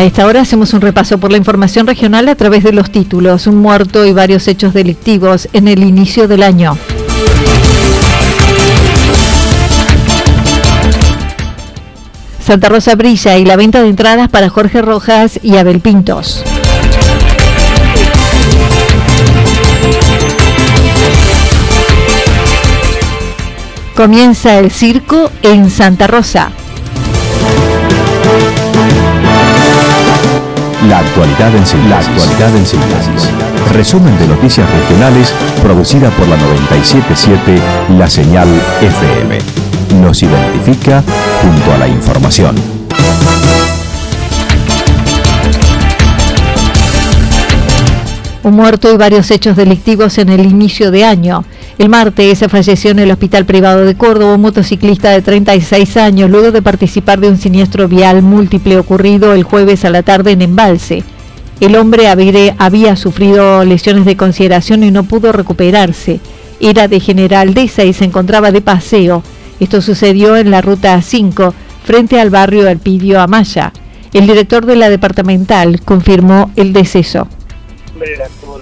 A esta hora hacemos un repaso por la información regional a través de los títulos, un muerto y varios hechos delictivos en el inicio del año. Santa Rosa brilla y la venta de entradas para Jorge Rojas y Abel Pintos. Comienza el circo en Santa Rosa. La actualidad en síntesis. La actualidad en síntesis. Resumen de noticias regionales producida por la 977 La Señal FM. Nos identifica junto a la información. Un muerto y varios hechos delictivos en el inicio de año. El martes falleció en el Hospital Privado de Córdoba un motociclista de 36 años luego de participar de un siniestro vial múltiple ocurrido el jueves a la tarde en Embalse. El hombre había sufrido lesiones de consideración y no pudo recuperarse. Era de General Deza y se encontraba de paseo. Esto sucedió en la ruta 5, frente al barrio Alpidio Amaya. El director de la departamental confirmó el deceso. Hombre,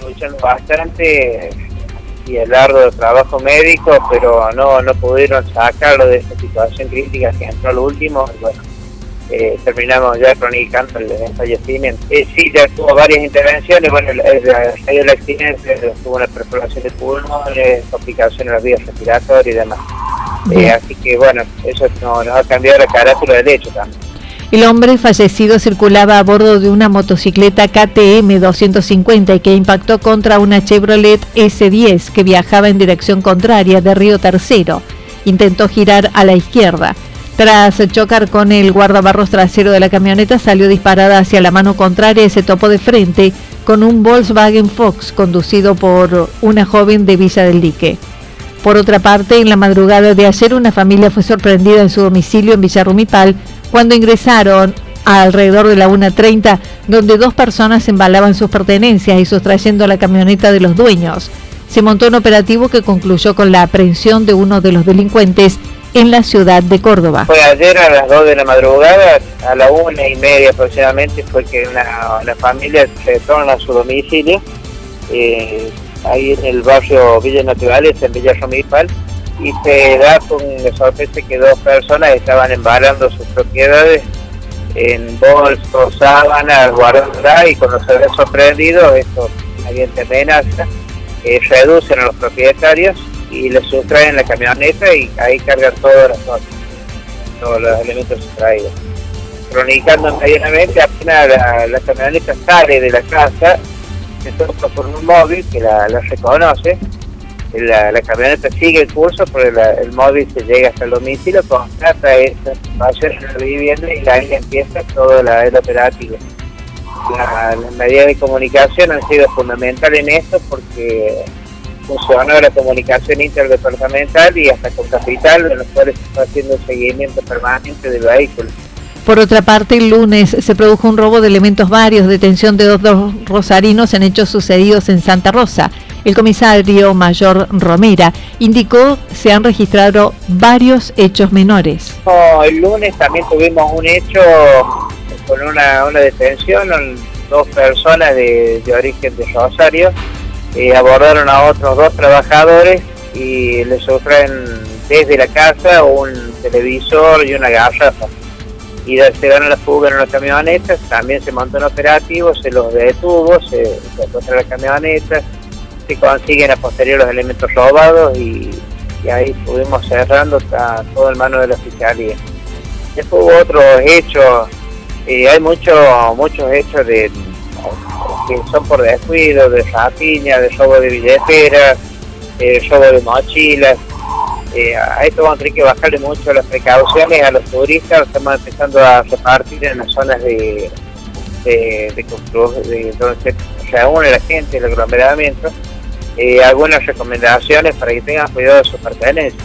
luchando bastante y el arduo trabajo médico, pero no, no pudieron sacarlo de esa situación crítica que entró al último. Y bueno, eh, terminamos ya cronicando el, el fallecimiento. Eh, sí, ya tuvo varias intervenciones, bueno, el, el, el accidente tuvo una perforación de pulmones, complicaciones en las vías respiratorias y demás. Eh, así que bueno, eso nos, nos ha cambiado la carátula del hecho también. El hombre fallecido circulaba a bordo de una motocicleta KTM 250 y que impactó contra una Chevrolet S10 que viajaba en dirección contraria de Río Tercero. Intentó girar a la izquierda. Tras chocar con el guardabarros trasero de la camioneta, salió disparada hacia la mano contraria y se topó de frente con un Volkswagen Fox conducido por una joven de Villa del Dique. Por otra parte, en la madrugada de ayer, una familia fue sorprendida en su domicilio en Villarrumipal cuando ingresaron alrededor de la 1.30, donde dos personas embalaban sus pertenencias y sustrayendo la camioneta de los dueños. Se montó un operativo que concluyó con la aprehensión de uno de los delincuentes en la ciudad de Córdoba. Fue ayer a las 2 de la madrugada, a la una y media aproximadamente, fue que una familia se torna a su domicilio, eh, ahí en el barrio Villa Naturales, en Villa Romipal, y se da con la sorpresa que dos personas estaban embalando sus propiedades en bolsos, sábanas, guardadas y cuando se ven sorprendidos, estos agentes amenaza, eh, reducen a los propietarios y les sustraen la camioneta y ahí cargan todas las cosas, todos los elementos sustraídos. Cronicando inmediatamente, apenas la, camioneta sale de la casa, se toca por un móvil que la, reconoce, la, camioneta sigue el curso, pero el móvil se llega hasta el domicilio, constata esta situación en la vivienda y ahí empieza todo la, el operativo. las medidas de comunicación han sido fundamentales en esto porque funcionó la comunicación interdepartamental y hasta con capital, en los cuales se está haciendo seguimiento permanente del vehículo. Por otra parte, el lunes se produjo un robo de elementos varios, detención de dos, rosarinos en hechos sucedidos en Santa Rosa. El comisario mayor Romera indicó se han registrado varios hechos menores. el lunes también tuvimos un hecho con una, detención, dos personas de, origen de Rosario eh, abordaron a otros dos trabajadores y les sustraen desde la casa un televisor y una garrafa y se dan a la fuga en una camioneta, también se montó un operativo, se los detuvo, se, encuentra la camioneta, se consiguen a posterior los elementos robados y, ahí estuvimos cerrando hasta todo el mano de la fiscalía. Después hubo otros hechos, eh, hay muchos muchos hechos de que son por descuido, de rapiña, de robo de billeteras, de robo de mochilas, eh, a esto vamos a tener que bajarle mucho las precauciones a los turistas, estamos empezando a repartir en las zonas de, de, de, de donde se reúne la gente, el aglomeramiento, eh, algunas recomendaciones para que tengan cuidado de sus pertenencias.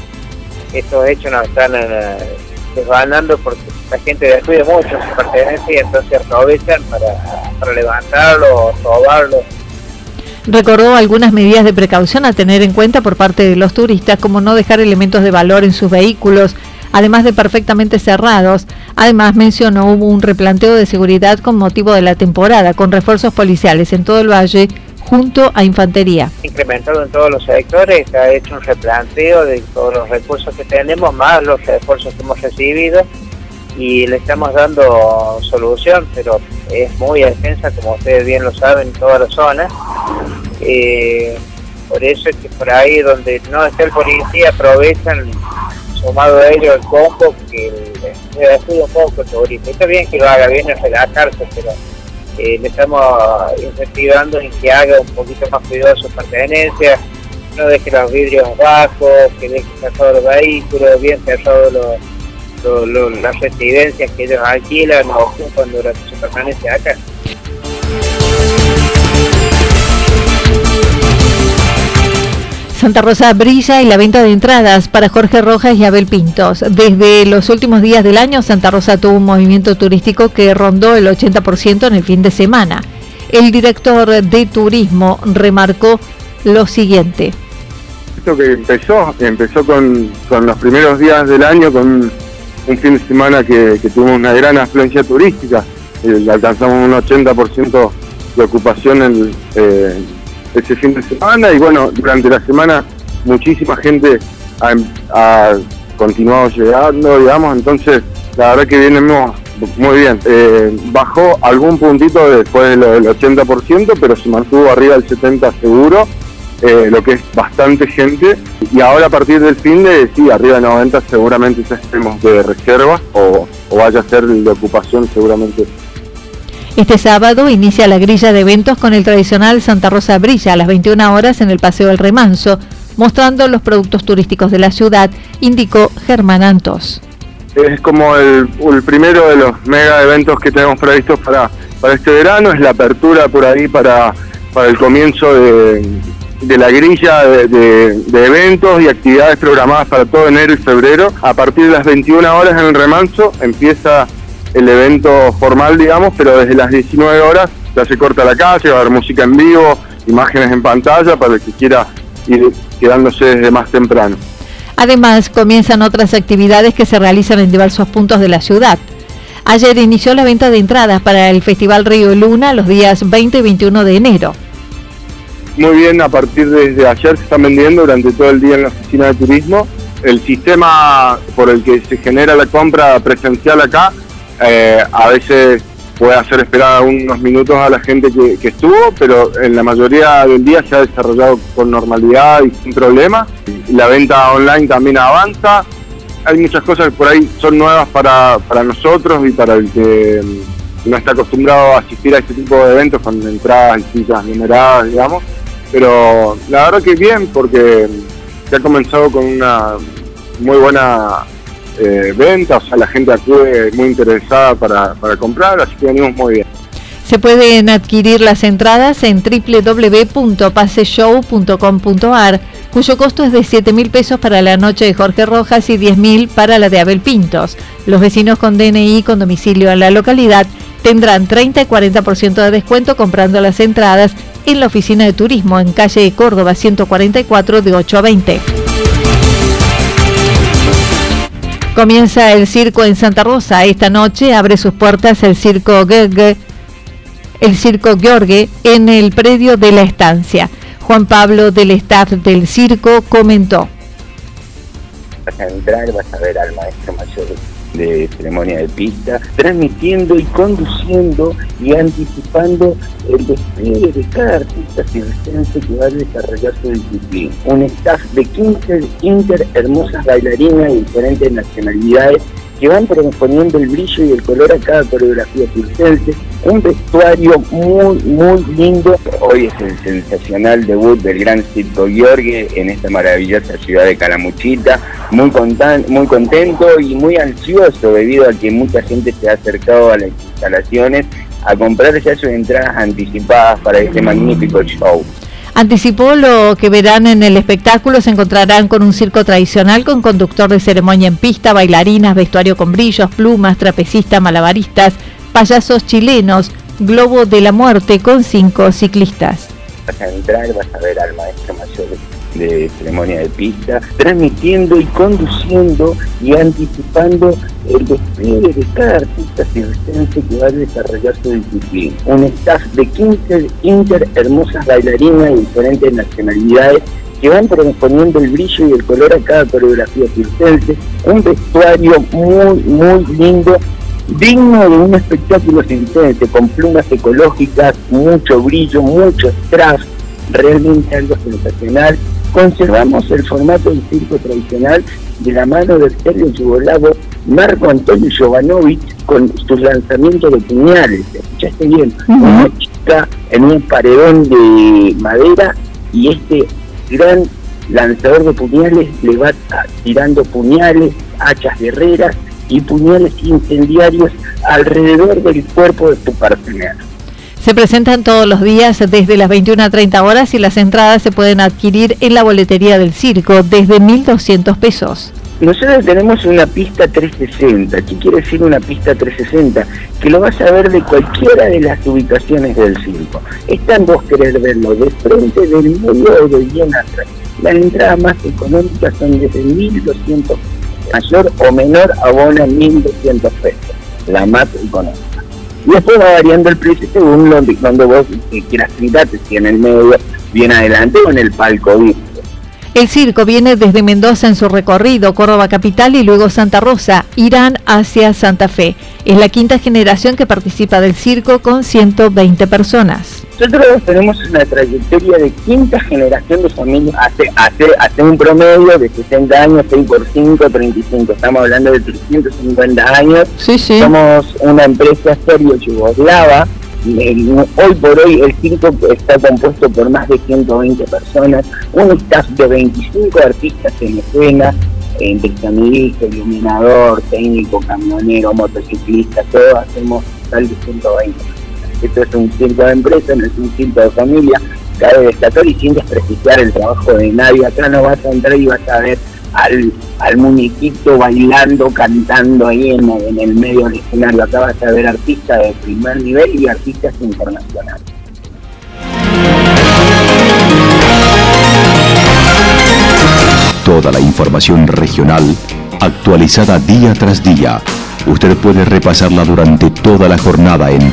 Estos hechos nos están eh, desbandando porque la gente descuida mucho sus pertenencias y entonces aprovechan para, para levantarlo o robarlo Recordó algunas medidas de precaución a tener en cuenta por parte de los turistas, como no dejar elementos de valor en sus vehículos, además de perfectamente cerrados. Además mencionó hubo un replanteo de seguridad con motivo de la temporada, con refuerzos policiales en todo el valle junto a infantería. Incrementado en todos los sectores, se ha hecho un replanteo de todos los recursos que tenemos, más los refuerzos que hemos recibido y le estamos dando solución, pero es muy extensa, como ustedes bien lo saben, en toda la zona. Eh, por eso es que por ahí donde no está el policía aprovechan, sumado a ello el combo, que le ayuda un poco el turista. Está bien que lo haga bien en relajarse, pero eh, le estamos incentivando en que haga un poquito más cuidado sus pertenencias, no deje los vidrios bajos, que deje cerrados los vehículos, bien cerrados los las residencias que ellos alquilan o ocupan durante su permanencia acá. Santa Rosa brilla y la venta de entradas para Jorge Rojas y Abel Pintos. Desde los últimos días del año, Santa Rosa tuvo un movimiento turístico que rondó el 80% en el fin de semana. El director de turismo remarcó lo siguiente. Esto que empezó, empezó con, con los primeros días del año, con un fin de semana que, tuvimos una gran afluencia turística, eh, alcanzamos un 80% de ocupación en eh, ese fin de semana y bueno, durante la semana muchísima gente ha, continuado llegando, digamos, entonces la verdad que vienemos muy bien. Eh, bajó algún puntito después del 80%, pero se mantuvo arriba del 70% seguro eh, lo que es bastante gente. Y ahora a partir del fin de, sí, arriba de 90 seguramente ya estemos de reserva o, vaya a ser de ocupación seguramente. Este sábado inicia la grilla de eventos con el tradicional Santa Rosa Brilla a las 21 horas en el Paseo del Remanso, mostrando los productos turísticos de la ciudad, indicó Germán Antos. Es como el, primero de los mega eventos que tenemos previstos para, para este verano, es la apertura por ahí para, para el comienzo de, de la grilla de, eventos y actividades programadas para todo enero y febrero. A partir de las 21 horas en el remanso empieza el evento formal, digamos, pero desde las 19 horas ya se corta la calle, va a haber música en vivo, imágenes en pantalla para el que quiera ir quedándose desde más temprano. Además, comienzan otras actividades que se realizan en diversos puntos de la ciudad. Ayer inició la venta de entradas para el Festival Río Luna los días 20 y 21 de enero muy bien a partir de, ayer se están vendiendo durante todo el día en la oficina de turismo. El sistema por el que se genera la compra presencial acá eh, a veces puede hacer esperar unos minutos a la gente que, estuvo, pero en la mayoría del día se ha desarrollado con normalidad y sin problema. La venta online también avanza. Hay muchas cosas que por ahí son nuevas para, para nosotros y para el que mm, no está acostumbrado a asistir a este tipo de eventos con entradas y sillas numeradas, digamos. Pero la verdad que bien, porque se ha comenzado con una muy buena eh, venta, o sea, la gente acude muy interesada para, para comprar, así que venimos muy bien. Se pueden adquirir las entradas en www.paseshow.com.ar, cuyo costo es de 7 mil pesos para la noche de Jorge Rojas y 10 mil para la de Abel Pintos. Los vecinos con DNI con domicilio en la localidad tendrán 30 y 40% de descuento comprando las entradas en la oficina de turismo en calle de Córdoba 144 de 8 a 20. Comienza el circo en Santa Rosa. Esta noche abre sus puertas el circo George, el circo en el predio de la estancia. Juan Pablo del staff del circo comentó. Vas a entrar, vas a ver al maestro mayor de ceremonia de pista, transmitiendo y conduciendo y anticipando el despliegue de cada artista circense que va a desarrollar su disciplina. Un staff de 15 inter hermosas bailarinas de diferentes nacionalidades que van proponiendo el brillo y el color a cada coreografía circense, un vestuario muy, muy lindo. Hoy es el sensacional debut del gran Circo Giorgio en esta maravillosa ciudad de Calamuchita, muy, muy contento y muy ansioso debido a que mucha gente se ha acercado a las instalaciones a comprar ya sus entradas anticipadas para este magnífico show. Anticipó lo que verán en el espectáculo, se encontrarán con un circo tradicional con conductor de ceremonia en pista, bailarinas, vestuario con brillos, plumas, trapecistas, malabaristas, payasos chilenos, globo de la muerte con cinco ciclistas. De ceremonia de pista, transmitiendo y conduciendo y anticipando el despliegue de cada artista circense que va a desarrollar su disciplina. Un staff de 15 inter hermosas bailarinas de diferentes nacionalidades que van proponiendo el brillo y el color a cada coreografía circense, un vestuario muy, muy lindo digno de un espectáculo circense con plumas ecológicas, mucho brillo, mucho strass, realmente algo sensacional conservamos el formato del circo tradicional de la mano del serio yugoslavo Marco Antonio Jovanovic con sus lanzamientos de puñales. Escuchaste bien, una chica en un paredón de madera y este gran lanzador de puñales le va tirando puñales, hachas guerreras y puñales incendiarios alrededor del cuerpo de su partener. Se presentan todos los días desde las 21 a 30 horas y las entradas se pueden adquirir en la boletería del circo desde 1.200 pesos. Nosotros tenemos una pista 360. ¿Qué quiere decir una pista 360? Que lo vas a ver de cualquiera de las ubicaciones del circo. Están vos querer verlo de frente, del medio o de bien atrás. Las entradas más económicas son desde 1.200 pesos. Mayor o menor abona 1.200 pesos. La más económica. Y después va variando el precio según donde, vos quieras sentarte, si en el medio, bien adelante o en el palco El circo viene desde Mendoza en su recorrido, Córdoba Capital y luego Santa Rosa. Irán hacia Santa Fe. Es la quinta generación que participa del circo con 120 personas. Nosotros tenemos una trayectoria de quinta generación de familia, hace, hace, hace un promedio de 60 años, 6 por 5, 35, estamos hablando de 350 años. Sí, sí. Somos una empresa serio yugoslava. Hoy por hoy el circo está compuesto por más de 120 personas, un staff de 25 artistas en escena, entre sonidista, iluminador, técnico, camionero, motociclista, todo hacemos tal de 120 esto es un circo de empresa, no es un circo de familia, cabe destacar y sin desprestigiar el trabajo de nadie. Acá no vas a entrar y vas a ver al, al muñequito bailando, cantando ahí en, en el medio del escenario. Acá vas a ver artistas de primer nivel y artistas internacionales. Toda la información regional actualizada día tras día. Usted puede repasarla durante toda la jornada en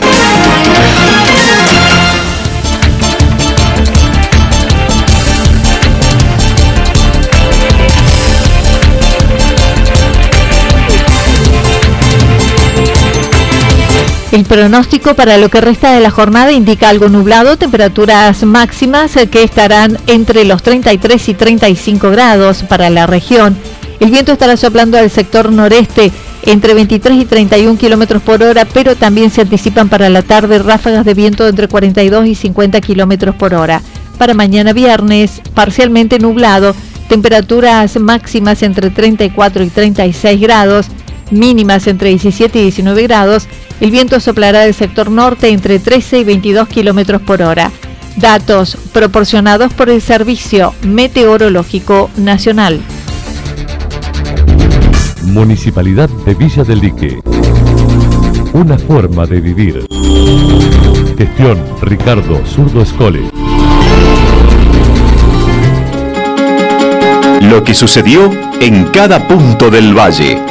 El pronóstico para lo que resta de la jornada indica algo nublado, temperaturas máximas que estarán entre los 33 y 35 grados para la región. El viento estará soplando al sector noreste entre 23 y 31 kilómetros por hora, pero también se anticipan para la tarde ráfagas de viento entre 42 y 50 kilómetros por hora. Para mañana viernes, parcialmente nublado, temperaturas máximas entre 34 y 36 grados mínimas entre 17 y 19 grados, el viento soplará del sector norte entre 13 y 22 kilómetros por hora. Datos proporcionados por el Servicio Meteorológico Nacional. Municipalidad de Villa del Lique. Una forma de vivir. Gestión Ricardo Zurdo Escole. Lo que sucedió en cada punto del valle.